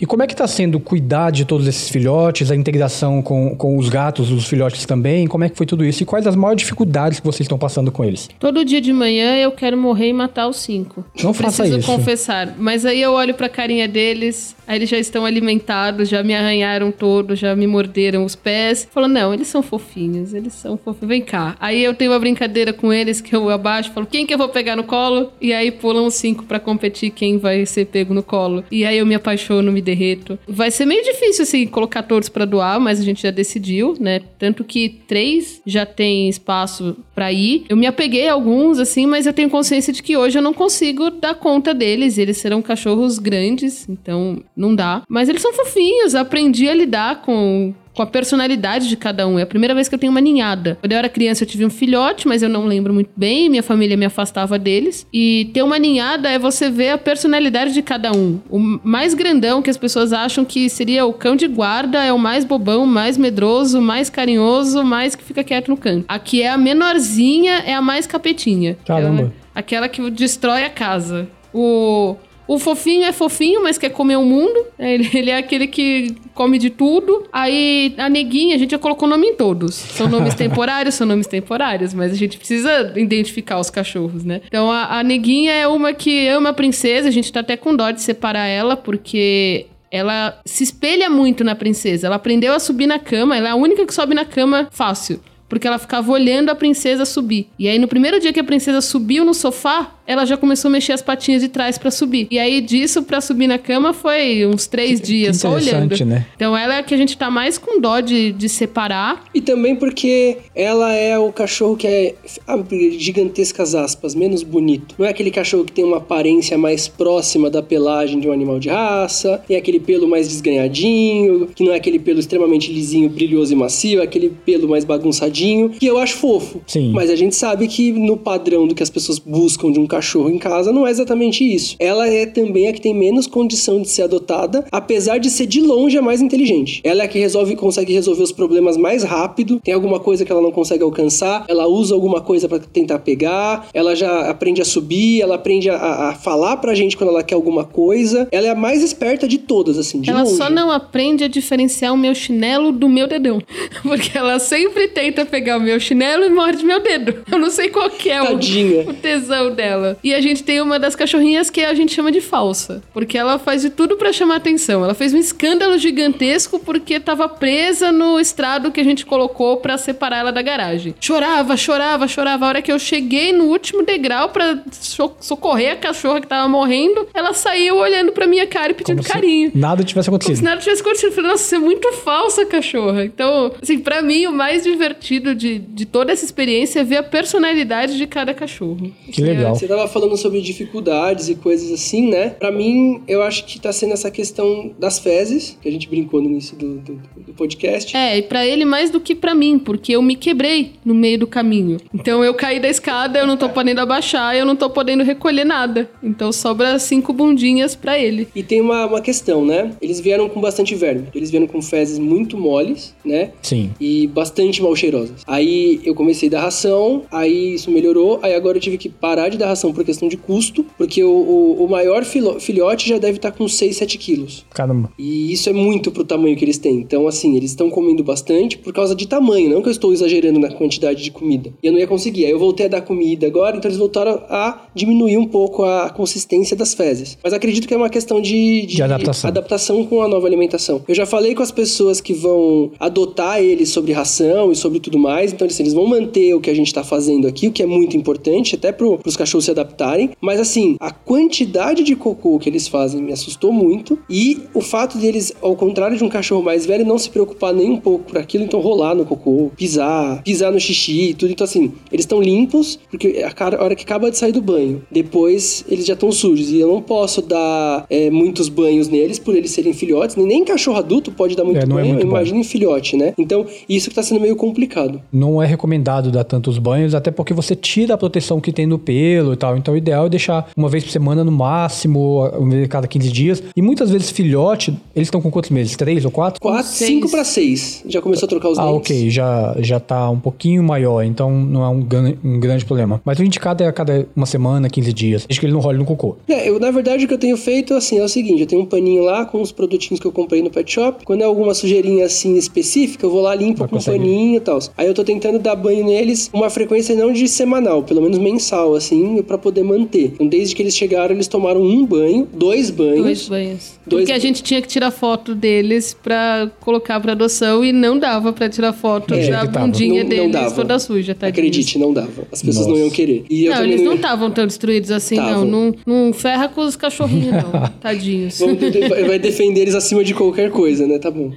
Speaker 1: E como é que está sendo cuidar de todos esses filhotes, a integração com, com os gatos, os filhotes também? Como é que foi tudo isso? E quais as maiores dificuldades que vocês estão passando com eles?
Speaker 2: Todo dia de manhã eu quero morrer e matar os cinco.
Speaker 1: Não faça
Speaker 2: Preciso
Speaker 1: isso.
Speaker 2: confessar. Mas aí eu olho pra carinha deles, aí eles já estão alimentados, já me arranharam todos, já me morderam os pés. Falo, não, eles são fofinhos, eles são fofinhos. Vem cá. Aí eu tenho uma brincadeira com eles que eu abaixo, falo, quem que eu vou pegar no colo? E aí pulam os cinco pra competir quem vai ser pego no colo. E aí eu me apaixono, me derreto. Vai ser meio difícil, assim, colocar todos pra doar, mas a gente já decidiu, né? Tanto que três já tem espaço pra ir. Eu me apeguei a alguns, assim, mas eu tenho consciência de que hoje eu não consigo dar conta deles. Eles serão cachorros grandes, então não dá. Mas eles são fofinhos, aprendi a lidar com com a personalidade de cada um. É a primeira vez que eu tenho uma ninhada. Quando eu era criança, eu tive um filhote, mas eu não lembro muito bem. Minha família me afastava deles. E ter uma ninhada é você ver a personalidade de cada um. O mais grandão que as pessoas acham que seria o cão de guarda é o mais bobão, mais medroso, mais carinhoso, mais que fica quieto no canto. Aqui é a menorzinha, é a mais capetinha.
Speaker 1: Caramba.
Speaker 2: Aquela, aquela que destrói a casa. O o fofinho é fofinho, mas quer comer o mundo. Ele, ele, é aquele que come de tudo. Aí a neguinha, a gente já colocou nome em todos. São nomes temporários, são nomes temporários, mas a gente precisa identificar os cachorros, né? Então a, a neguinha é uma que ama a princesa, a gente tá até com dó de separar ela, porque ela se espelha muito na princesa. Ela aprendeu a subir na cama, ela é a única que sobe na cama fácil. Porque ela ficava olhando a princesa subir. E aí, no primeiro dia que a princesa subiu no sofá, ela já começou a mexer as patinhas de trás para subir. E aí, disso pra subir na cama foi uns três
Speaker 1: Que-
Speaker 2: dias
Speaker 1: que
Speaker 2: só olhando.
Speaker 1: interessante, né?
Speaker 2: Então, ela é a que a gente tá mais com dó de, de separar.
Speaker 3: E também porque ela é o cachorro que é, abre gigantescas aspas, menos bonito. Não é aquele cachorro que tem uma aparência mais próxima da pelagem de um animal de raça, tem aquele pelo mais desganhadinho, que não é aquele pelo extremamente lisinho, brilhoso e macio, é aquele pelo mais bagunçadinho, que eu acho fofo.
Speaker 1: Sim.
Speaker 3: Mas a gente sabe que no padrão do que as pessoas buscam de um cachorro em casa, não é exatamente isso. Ela é também a que tem menos condição de ser adotada, apesar de ser de longe a mais inteligente. Ela é a que resolve, consegue resolver os problemas mais rápido, tem alguma coisa que ela não consegue alcançar, ela usa alguma coisa pra tentar pegar, ela já aprende a subir, ela aprende a, a falar pra gente quando ela quer alguma coisa. Ela é a mais esperta de todas, assim, de
Speaker 2: ela
Speaker 3: longe.
Speaker 2: só não aprende a diferenciar o meu chinelo do meu dedão. Porque ela sempre tenta pegar o meu chinelo e morde meu dedo. Eu não sei qual que é o, o tesão dela. E a gente tem uma das cachorrinhas que a gente chama de falsa. Porque ela faz de tudo pra chamar atenção. Ela fez um escândalo gigantesco porque tava presa no estrado que a gente colocou pra separar ela da garagem. Chorava, chorava, chorava. A hora que eu cheguei no último degrau pra so- socorrer a cachorra que tava morrendo, ela saiu olhando pra minha cara e pedindo
Speaker 1: Como
Speaker 2: carinho.
Speaker 1: nada tivesse
Speaker 2: Como se
Speaker 1: acontecido.
Speaker 2: nada tivesse acontecido. Eu falei, nossa, você é muito falsa, cachorra. Então, assim, pra mim, o mais divertido de, de toda essa experiência é ver a personalidade de cada cachorro.
Speaker 1: Que legal.
Speaker 3: Você tava falando sobre dificuldades e coisas assim, né? Pra mim, eu acho que tá sendo essa questão das fezes, que a gente brincou no início do, do- do podcast.
Speaker 2: É, e pra ele mais do que pra mim, porque eu me quebrei no meio do caminho. Então eu caí da escada, eu não tô podendo abaixar, eu não tô podendo recolher nada. Então sobra cinco bundinhas pra ele.
Speaker 3: E tem uma, uma questão, né? Eles vieram com bastante verme. Eles vieram com fezes muito moles, né?
Speaker 1: Sim.
Speaker 3: E bastante mal cheirosas. Aí eu comecei a dar ração, aí isso melhorou, aí agora eu tive que parar de dar ração por questão de custo, porque o, o, o maior filo- filhote já deve estar com 6, 7 quilos.
Speaker 1: Caramba.
Speaker 3: E isso é muito pro tamanho que eles têm. Então, assim, eles estão comendo bastante por causa de tamanho, não que eu estou exagerando na quantidade de comida. E eu não ia conseguir. Aí eu voltei a dar comida agora, então eles voltaram a diminuir um pouco a consistência das fezes. Mas acredito que é uma questão de,
Speaker 1: De adaptação.
Speaker 3: adaptação com a nova alimentação. Eu já falei com as pessoas que vão adotar eles sobre ração e sobre tudo mais, então assim, eles vão manter o que a gente tá fazendo aqui, o que é muito importante, até pro, pros cachorros se adaptarem. Mas assim, a quantidade de cocô que eles fazem me assustou muito. E o fato deles, ao contrário de um cachorro mais velho, não se preocupar nem um pouco por aquilo, então rolar no cocô, pisar, pisar no xixi e tudo. Então assim, eles estão limpos, porque a hora que acaba de sair do banho, depois eles já estão sujos. E eu não posso dar é, muitos banhos neles por eles serem filhotes. Nem, nem cachorro adulto pode dar muito
Speaker 1: É, é
Speaker 3: banho,
Speaker 1: muito bom.
Speaker 3: imagina em filhote, né? Então, isso que tá sendo meio complicado.
Speaker 1: Não é recomendado dar tantos banhos, até porque você tira a proteção que tem no pelo. Tal. Então o ideal é deixar uma vez por semana no máximo, uma vez a cada 15 dias. E muitas vezes filhote, eles estão com quantos meses? Três ou quatro?
Speaker 3: Quatro,
Speaker 2: Seis.
Speaker 3: cinco pra seis. Já começou a trocar os
Speaker 1: Ah,
Speaker 3: dentes.
Speaker 1: ok, já, já tá um pouquinho maior, então não é um, um grande problema. Mas o indicado é a cada uma semana, 15 dias, desde que ele não role no cocô.
Speaker 3: É, eu, na verdade, o que eu tenho feito, assim, é o seguinte, eu tenho um paninho lá com os produtinhos que eu comprei no pet shop. Quando é alguma sujeirinha, assim, específica, eu vou lá, limpo
Speaker 1: Vai
Speaker 3: com um
Speaker 1: conseguir.
Speaker 3: paninho e tal. Aí eu tô tentando dar banho neles uma frequência não de semanal, pelo menos mensal, assim, pra poder manter. Então, desde que eles chegaram, eles tomaram um banho, dois banhos.
Speaker 2: Dois banhos.
Speaker 3: Dois
Speaker 2: Porque a gente tinha que tirar foto deles pra colocar pra adoção e não dava pra tirar foto
Speaker 1: É,
Speaker 2: da bundinha
Speaker 3: Não- não
Speaker 2: deles
Speaker 3: dava.
Speaker 2: toda suja, tá?
Speaker 3: Acredite, não dava. As pessoas
Speaker 1: Nossa.
Speaker 3: não iam querer. E
Speaker 2: Não, eles não
Speaker 3: ia-
Speaker 2: estavam tão destruídos assim,
Speaker 3: Tavam.
Speaker 2: não. não. Não ferra com os cachorrinhos, não. Tadinhos.
Speaker 3: Vamos vai defender eles acima de qualquer coisa, né? Tá bom.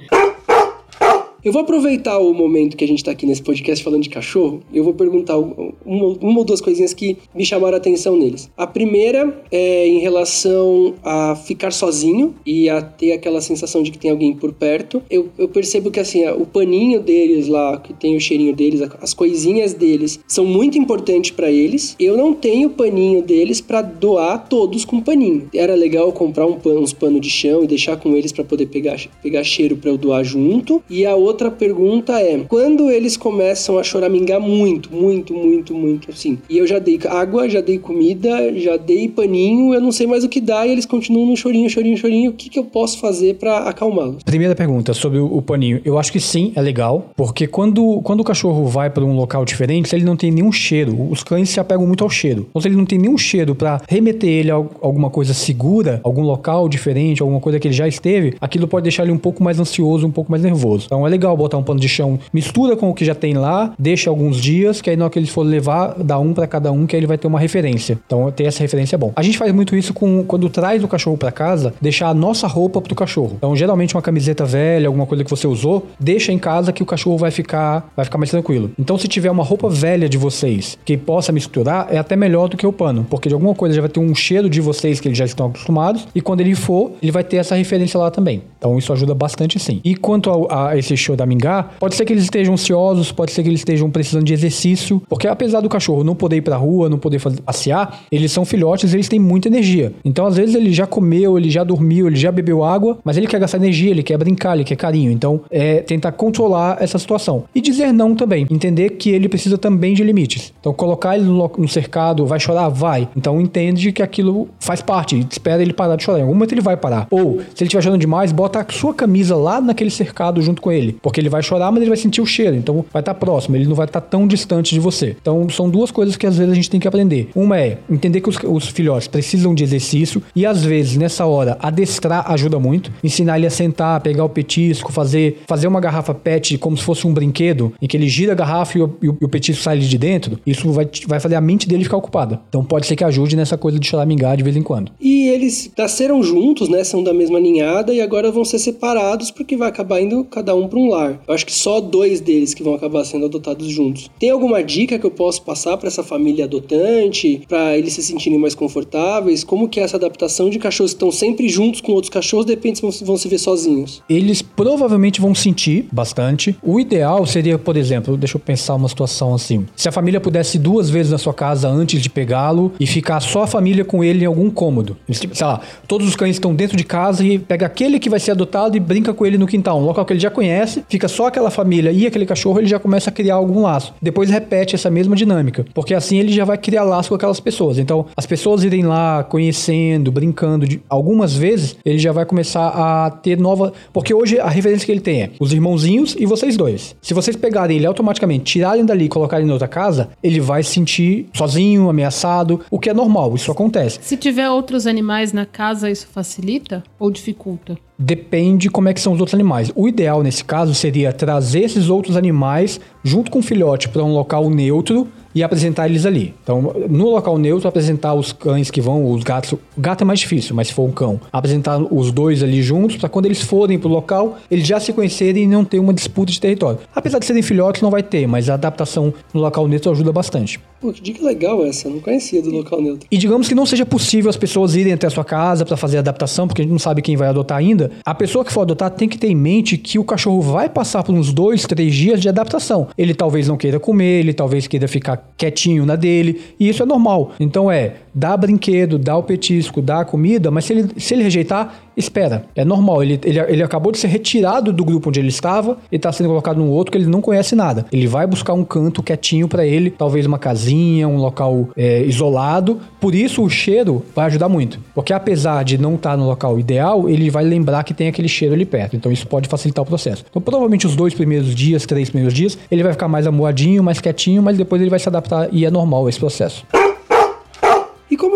Speaker 3: Eu vou aproveitar o momento que a gente tá aqui nesse podcast falando de cachorro. Eu vou perguntar uma, uma ou duas coisinhas que me chamaram a atenção neles. A primeira é em relação a ficar sozinho e a ter aquela sensação de que tem alguém por perto. Eu, eu percebo que assim, o paninho deles lá, que tem o cheirinho deles, as coisinhas deles, são muito importantes pra eles. Eu não tenho paninho deles pra doar todos com paninho. Era legal comprar um pano, uns panos de chão e deixar com eles pra poder pegar, pegar cheiro pra eu doar junto. E a outra pergunta é: quando eles começam a choramingar muito, muito, muito, muito assim, e eu já dei água, já dei comida, já dei paninho, eu não sei mais o que dá e eles continuam no chorinho, chorinho, chorinho, o que, que eu posso fazer pra acalmá-los?
Speaker 1: Primeira pergunta sobre o, o paninho. Eu acho que sim, é legal, porque quando, quando o cachorro vai para um local diferente, ele não tem nenhum cheiro, os cães se apegam muito ao cheiro. Então, se ele não tem nenhum cheiro para remeter ele a al- alguma coisa segura, algum local diferente, alguma coisa que ele já esteve, aquilo pode deixar ele um pouco mais ansioso, um pouco mais nervoso. Então, é legal botar um pano de chão, mistura com o que já tem lá, deixa alguns dias, que aí na hora que eles for levar, dá um para cada um, que aí ele vai ter uma referência. Então, ter essa referência é bom. A gente faz muito isso com quando traz o cachorro para casa, deixar a nossa roupa pro cachorro. Então, geralmente uma camiseta velha, alguma coisa que você usou, deixa em casa que o cachorro vai ficar, vai ficar mais tranquilo. Então, se tiver uma roupa velha de vocês que possa misturar, é até melhor do que o pano, porque de alguma coisa já vai ter um cheiro de vocês que eles já estão acostumados e quando ele for, ele vai ter essa referência lá também. Então, isso ajuda bastante sim. E quanto ao- a, esse choramingar, pode ser que eles estejam ansiosos, pode ser que eles estejam precisando de exercício, porque apesar do cachorro não poder ir pra rua, não poder fazer, passear, eles são filhotes, eles têm muita energia. Então, às vezes ele já comeu, ele já dormiu, ele já bebeu água, mas ele quer gastar energia, ele quer brincar, ele quer carinho. Então, é tentar controlar essa situação. E dizer não também. Entender que ele precisa também de limites. Então, colocar ele no cercado, vai chorar? Vai. Então, entende que aquilo faz parte. Espera ele parar de chorar. Em algum momento ele vai parar. Ou, se ele estiver chorando demais, bota a sua camisa lá naquele cercado junto com ele. Porque ele vai chorar, mas ele vai sentir o cheiro. Então, vai estar próximo. Ele não vai estar tão distante de você. Então, são duas coisas que às vezes a gente tem que aprender. Uma é entender que os, os filhotes precisam de exercício. E às vezes, nessa hora, adestrar ajuda muito. Ensinar ele a sentar, pegar o petisco, fazer, fazer uma garrafa PET como se fosse um brinquedo, em que ele gira a garrafa e o, e o- petisco sai de dentro. Isso vai, vai fazer a mente dele ficar ocupada. Então, pode ser que ajude nessa coisa de choramingar de vez em quando.
Speaker 3: E eles nasceram juntos, né? São da mesma ninhada e agora vão ser separados porque vai acabar indo cada um para um Eu acho que só dois deles que vão acabar sendo adotados juntos. Tem alguma dica que eu posso passar para essa família adotante, para eles se sentirem mais confortáveis? Como que é essa adaptação de cachorros que estão sempre juntos com outros cachorros, de repente vão, se ver sozinhos?
Speaker 1: Eles provavelmente vão sentir bastante. O ideal seria, por exemplo, deixa eu pensar uma situação assim. Se a família pudesse ir duas vezes na sua casa antes de pegá-lo e ficar só a família com ele em algum cômodo. Tipo, Sei lá, todos os cães estão dentro de casa e pega aquele que vai ser adotado e brinca com ele no quintal, um local que ele já conhece, fica só aquela família e aquele cachorro, ele já começa a criar algum laço. Depois repete essa mesma dinâmica, porque assim ele já vai criar laço com aquelas pessoas. Então, as pessoas irem lá conhecendo, brincando, de, algumas vezes ele já vai começar a ter nova. Porque hoje a referência que ele tem é os irmãozinhos e vocês dois. Se vocês pegarem ele automaticamente, tirarem dali e colocarem em outra casa, ele vai se sentir sozinho, ameaçado, o que é normal, isso acontece.
Speaker 2: Se tiver outros animais na casa, isso facilita ou dificulta?
Speaker 1: Depende como é que são os outros animais. O ideal nesse caso seria trazer esses outros animais junto com o filhote para um local neutro e apresentar eles ali. Então, no local neutro, apresentar os cães que vão, os gatos. O gato é mais difícil, mas se for um cão, apresentar os dois ali juntos para quando eles forem pro local, eles já se conhecerem e não ter uma disputa de território. Apesar de serem filhotes, não vai ter, mas a adaptação no local neutro ajuda bastante.
Speaker 3: Pô, que dica legal essa, eu não conhecia do local neutro.
Speaker 1: E digamos que não seja possível as pessoas irem até a sua casa para fazer a adaptação, porque a gente não sabe quem vai adotar ainda. A pessoa que for adotar tem que ter em mente que o cachorro vai passar por uns dois, três dias de adaptação. Ele talvez não queira comer, ele talvez queira ficar quietinho na dele, e isso é normal. Então é, dá brinquedo, dá o petisco, dá a comida, mas se ele, se ele rejeitar, espera. É normal, ele, ele, ele acabou de ser retirado do grupo onde ele estava e está sendo colocado num outro que ele não conhece nada. Ele vai buscar um canto quietinho para ele, talvez uma casinha, um local é, isolado. Por isso o cheiro vai ajudar muito. Porque apesar de não estar tá no local ideal, ele vai lembrar que tem aquele cheiro ali perto. Então isso pode facilitar o processo. Então provavelmente os dois primeiros dias, três primeiros dias, ele vai ficar mais amoadinho, mais quietinho, mas depois ele vai se adaptar e é normal esse processo.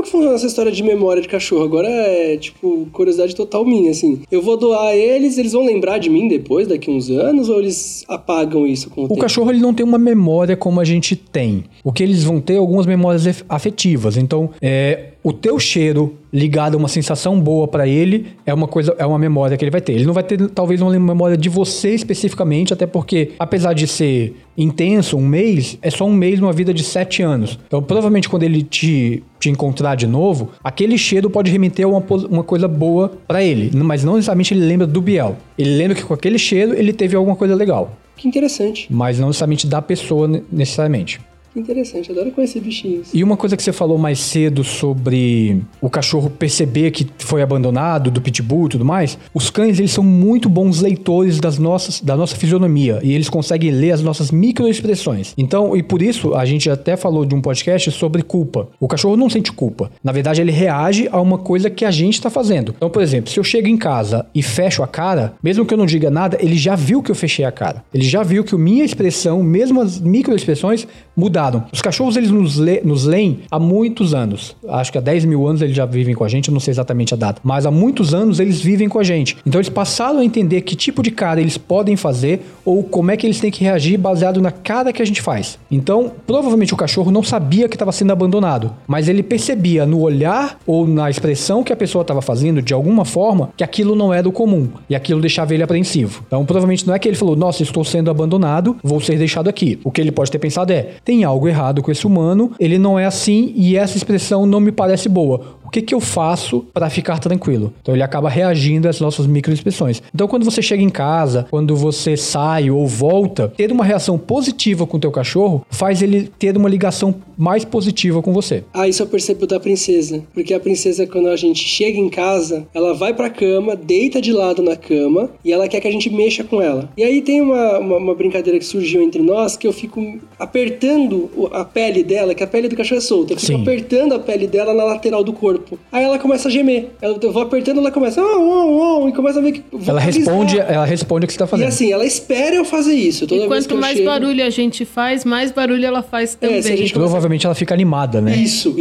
Speaker 3: Que funciona essa história de memória de cachorro? Agora é, tipo, curiosidade total minha, assim. Eu vou doar eles, eles vão lembrar de mim depois, daqui uns anos, ou eles apagam isso com o,
Speaker 1: o
Speaker 3: tempo?
Speaker 1: cachorro, ele não tem uma memória como a gente tem. O que eles vão ter algumas memórias afetivas. Então, é, o teu cheiro ligado a uma sensação boa para ele é uma coisa, é uma memória que ele vai ter. Ele não vai ter talvez uma memória de você especificamente, até porque apesar de ser intenso, um mês, é só um mês numa vida de sete anos. Então provavelmente quando ele te, te encontrar de novo, aquele cheiro pode remeter a uma, uma coisa boa para ele, mas não necessariamente ele lembra do Biel. Ele lembra que com aquele cheiro ele teve alguma coisa legal.
Speaker 3: Que interessante.
Speaker 1: Mas não necessariamente da pessoa necessariamente.
Speaker 3: Interessante, adoro conhecer bichinhos.
Speaker 1: E uma coisa que você falou mais cedo sobre o cachorro perceber que foi abandonado, do pitbull e tudo mais, os cães eles são muito bons leitores das nossas, da nossa fisionomia e eles conseguem ler as nossas microexpressões. Então, e por isso a gente até falou de um podcast sobre culpa. O cachorro não sente culpa. Na verdade, ele reage a uma coisa que a gente está fazendo. Então, por exemplo, se eu chego em casa e fecho a cara, mesmo que eu não diga nada, ele já viu que eu fechei a cara. Ele já viu que a minha expressão, mesmo as microexpressões, mudaram os cachorros, eles nos, le nos leem há muitos anos. Acho que há 10 mil anos eles já vivem com a gente, eu não sei exatamente a data. Mas há muitos anos eles vivem com a gente. Então eles passaram a entender que tipo de cara eles podem fazer ou como é que eles têm que reagir baseado na cara que a gente faz. Então, provavelmente o cachorro não sabia que estava sendo abandonado, mas ele percebia no olhar ou na expressão que a pessoa estava fazendo, de alguma forma, que aquilo não era o comum. E aquilo deixava ele apreensivo. Então, provavelmente não é que ele falou, nossa, estou sendo abandonado, vou ser deixado aqui. O que ele pode ter pensado é, tem algo algo errado com esse humano, ele não é assim e essa expressão não me parece boa o que, que eu faço para ficar tranquilo? Então ele acaba reagindo às nossas microexpressões. Então quando você chega em casa, quando você sai ou volta, ter uma reação positiva com o teu cachorro faz ele ter uma ligação mais positiva com você.
Speaker 3: Ah, isso eu percebo da princesa, porque a princesa quando a gente chega em casa, ela vai pra cama, deita de lado na cama e ela quer que a gente mexa com ela. E aí tem uma, uma, uma brincadeira que surgiu entre nós que eu fico apertando a pele dela, que a pele do cachorro é solta, eu fico Sim. apertando a pele dela na lateral do corpo corpo. Aí ela começa a gemer. Eu vou apertando, ela começa. Oh, oh, oh, e começa a ver que.
Speaker 1: Ela responde, ela responde o que você tá fazendo.
Speaker 3: E assim, ela espera eu fazer isso.
Speaker 2: Toda e quanto mais chego... barulho a gente faz, mais barulho ela faz também. É,
Speaker 1: começa... Provavelmente ela fica animada, né?
Speaker 3: Isso.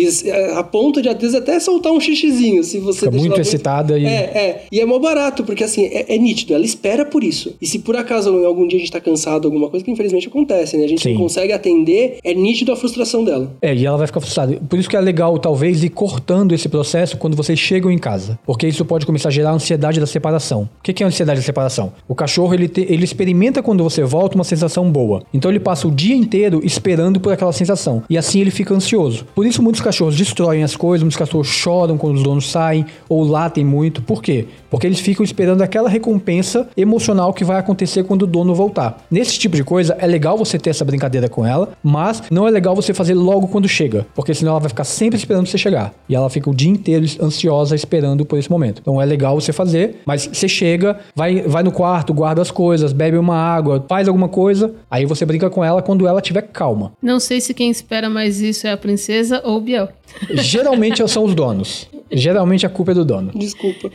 Speaker 3: A ponto de, às vezes, até soltar um xixizinho. Se você
Speaker 1: fica muito excitada.
Speaker 3: Muito... E... É, é. E é mó barato, porque assim, é, é, nítido. Ela espera por isso. E se por acaso algum dia a gente tá cansado, alguma coisa, que infelizmente acontece, né? A gente Sim. não consegue atender, é nítido a frustração dela.
Speaker 1: É, e ela vai ficar frustrada. Por isso que é legal, talvez, ir cortando esse processo quando você vocês chegam em casa, porque isso pode começar a gerar ansiedade da separação. O que é a ansiedade da separação? O cachorro ele, te, ele experimenta quando você volta uma sensação boa, então ele passa o dia inteiro esperando por aquela sensação e assim ele fica ansioso. Por isso muitos cachorros destroem as coisas, muitos cachorros choram quando os donos saem ou latem muito. Por quê? Porque eles ficam esperando aquela recompensa emocional que vai acontecer quando o dono voltar. Nesse tipo de coisa é legal você ter essa brincadeira com ela, mas não é legal você fazer logo quando chega, porque senão ela vai ficar sempre esperando você chegar e ela fica o dia inteiro ansiosa esperando por esse momento. Então é legal você fazer, mas você chega, vai, vai no quarto, guarda as coisas, bebe uma água, faz alguma coisa, aí você brinca com ela quando ela estiver calma.
Speaker 2: Não sei se quem espera mais isso é a princesa ou o Biel.
Speaker 1: Geralmente são os donos. Geralmente a culpa é do dono.
Speaker 3: Desculpa.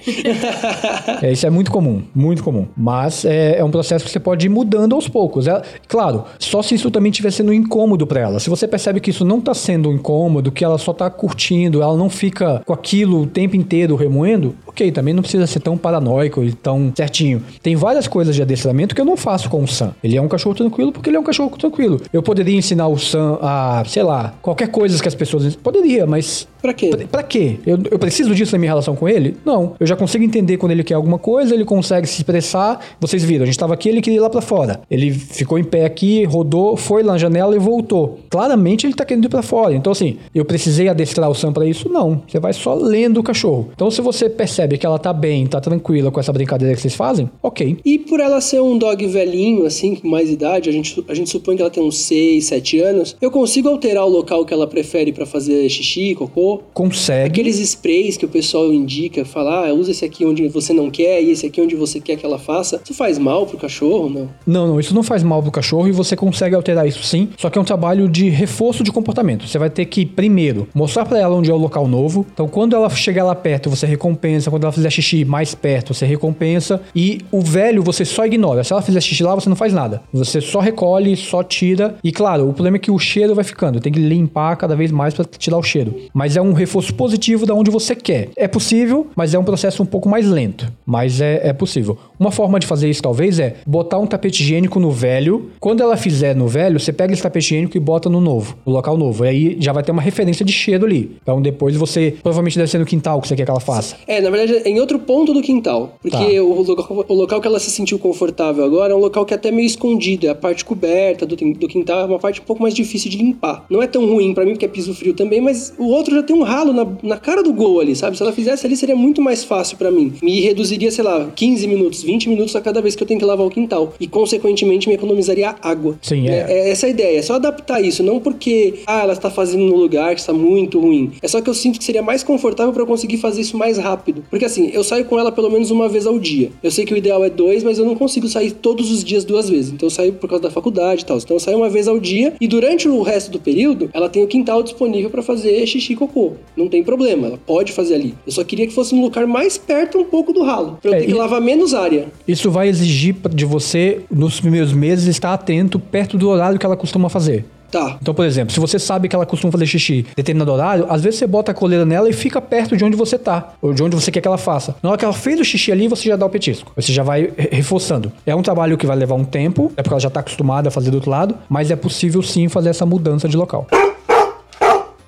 Speaker 1: é, isso é muito comum, muito comum. Mas é, é, um processo que você pode ir mudando aos poucos. É, claro, só se isso também estiver sendo incômodo para ela. Se você percebe que isso não está sendo incômodo, que ela só está curtindo, ela não fica com aquilo o tempo inteiro remoendo, também não precisa ser tão paranoico e tão certinho. Tem várias coisas de adestramento que eu não faço com o Sam. Ele é um cachorro tranquilo porque ele é um cachorro tranquilo. Eu poderia ensinar o Sam a, sei lá, qualquer coisa que as pessoas. Poderia, mas
Speaker 3: Pra quê?
Speaker 1: Pra, pra quê? Eu, eu preciso disso na minha relação com ele? Não. Eu já consigo entender quando ele quer alguma coisa, ele consegue se expressar. Vocês viram, a gente tava aqui, ele queria ir lá pra fora. Ele ficou em pé aqui, rodou, foi lá na janela e voltou. Claramente ele tá querendo ir pra fora. Então, assim, eu precisei adestrar o Sam pra isso? Não. Você vai só lendo o cachorro. Então, se você percebe que ela tá bem, tá tranquila com essa brincadeira que vocês fazem, ok.
Speaker 3: E por ela ser um dog velhinho, assim, com mais idade, a gente, a gente supõe que ela tem uns 6, 7 anos, eu consigo alterar o local que ela prefere pra fazer xixi, cocô?
Speaker 1: Consegue.
Speaker 3: Aqueles sprays que o pessoal indica, fala, ah, usa esse aqui onde você não quer e esse aqui onde você quer que ela faça. Isso faz mal pro cachorro, não?
Speaker 1: Não, não, isso não faz mal pro cachorro e você consegue alterar isso sim, só que é um trabalho de reforço de comportamento. Você vai ter que, primeiro, mostrar pra ela onde é o local novo. Então, quando ela chegar lá perto, você recompensa. Quando ela fizer xixi mais perto, você recompensa. E o velho, você só ignora. Se ela fizer xixi lá, você não faz nada. Você só recolhe, só tira. E claro, o problema é que o cheiro vai ficando. Tem que limpar cada vez mais pra tirar o cheiro. Mas é um reforço positivo da onde você quer. É possível, mas é um processo um pouco mais lento. Mas é, é possível. Uma forma de fazer isso, talvez, é botar um tapete higiênico no velho. Quando ela fizer no velho, você pega esse tapete higiênico e bota no novo, no local novo. E aí já vai ter uma referência de cheiro ali. Então depois você, provavelmente deve ser no quintal que você quer que ela faça.
Speaker 3: É, na verdade, é em outro ponto do quintal. Porque
Speaker 1: Tá.
Speaker 3: o, local, o local que ela se sentiu confortável agora é um local que é até meio escondido. É a parte coberta do, do quintal, é uma parte um pouco mais difícil de limpar. Não é tão ruim pra mim, porque é piso frio também, mas o outro já tem um ralo na, na cara do gol ali, sabe? Se ela fizesse ali, seria muito mais fácil pra mim. Me reduziria, sei lá, 15 minutos, 20 minutos a cada vez que eu tenho que lavar o quintal. E, consequentemente, me economizaria água.
Speaker 1: Sim, é.
Speaker 3: É essa a ideia, é só adaptar isso, não porque, ah, ela está fazendo no lugar que está muito ruim. É só que eu sinto que seria mais confortável para eu conseguir fazer isso mais rápido. Porque assim, eu saio com ela pelo menos uma vez ao dia. Eu sei que o ideal é dois, mas eu não consigo sair todos os dias duas vezes. Então eu saio por causa da faculdade e tal. Então eu saio uma vez ao dia e durante o resto do período, ela tem o quintal disponível para fazer xixi e cocô. Não tem problema, ela pode fazer ali. Eu só queria que fosse um lugar mais perto um pouco do ralo, pra eu
Speaker 1: É,
Speaker 3: ter que lavar menos área.
Speaker 1: Isso vai exigir de você, nos primeiros meses, estar atento perto do horário que ela costuma fazer.
Speaker 3: Tá.
Speaker 1: Então, por exemplo, se você sabe que ela costuma fazer xixi em determinado horário, às vezes você bota a coleira nela e fica perto de onde você tá, ou de onde você quer que ela faça. Na hora que ela fez o xixi ali, você já dá o petisco. Você já vai re- reforçando. É um trabalho que vai levar um tempo, é porque ela já tá acostumada a fazer do outro lado, mas é possível sim fazer essa mudança de local.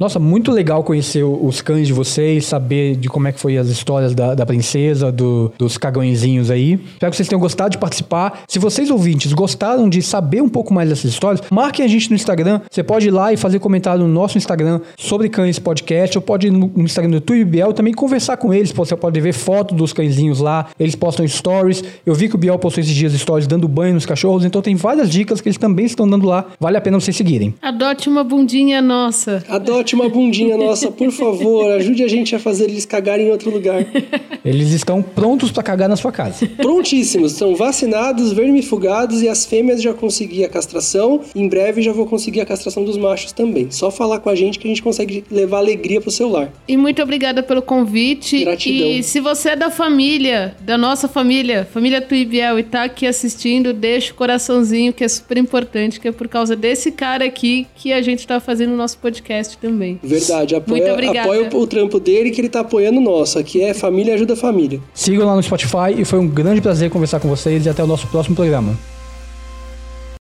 Speaker 1: Nossa, muito legal conhecer os cães de vocês, saber de como é que foi as histórias da, da princesa, do- dos cagõezinhos aí. Espero que vocês tenham gostado de participar. Se vocês ouvintes gostaram de saber um pouco mais dessas histórias, marquem a gente no Instagram. Você pode ir lá e fazer comentário no nosso Instagram sobre cães podcast, ou pode ir no, no Instagram do YouTube Biel também conversar com eles. Você pode ver foto dos cãezinhos lá, eles postam stories. Eu vi que o Biel postou esses dias stories dando banho nos cachorros, então tem várias dicas que eles também estão dando lá. Vale a pena vocês seguirem.
Speaker 2: Adote uma bundinha nossa.
Speaker 3: Adote uma bundinha nossa, por favor. Ajude a gente a fazer eles cagarem em outro lugar.
Speaker 1: Eles estão prontos pra cagar na sua casa.
Speaker 3: Prontíssimos, são vacinados, vermifugados e as fêmeas já consegui a castração. Em breve já vou conseguir a castração dos machos também. Só falar com a gente que a gente consegue levar alegria pro seu lar.
Speaker 2: E muito obrigada pelo convite.
Speaker 3: Gratidão.
Speaker 2: E se você é da família, da nossa família, família Tuibiel, e tá aqui assistindo, deixa o coraçãozinho, que é super importante, que é por causa desse cara aqui que a gente tá fazendo o nosso podcast também.
Speaker 3: Verdade,
Speaker 2: Muito
Speaker 3: apoia,
Speaker 2: obrigada.
Speaker 3: apoia o, o trampo dele que ele tá apoiando o nosso. Aqui é Família Ajuda Família.
Speaker 1: Sigam lá no Spotify e foi um grande prazer conversar com vocês e até o nosso próximo programa.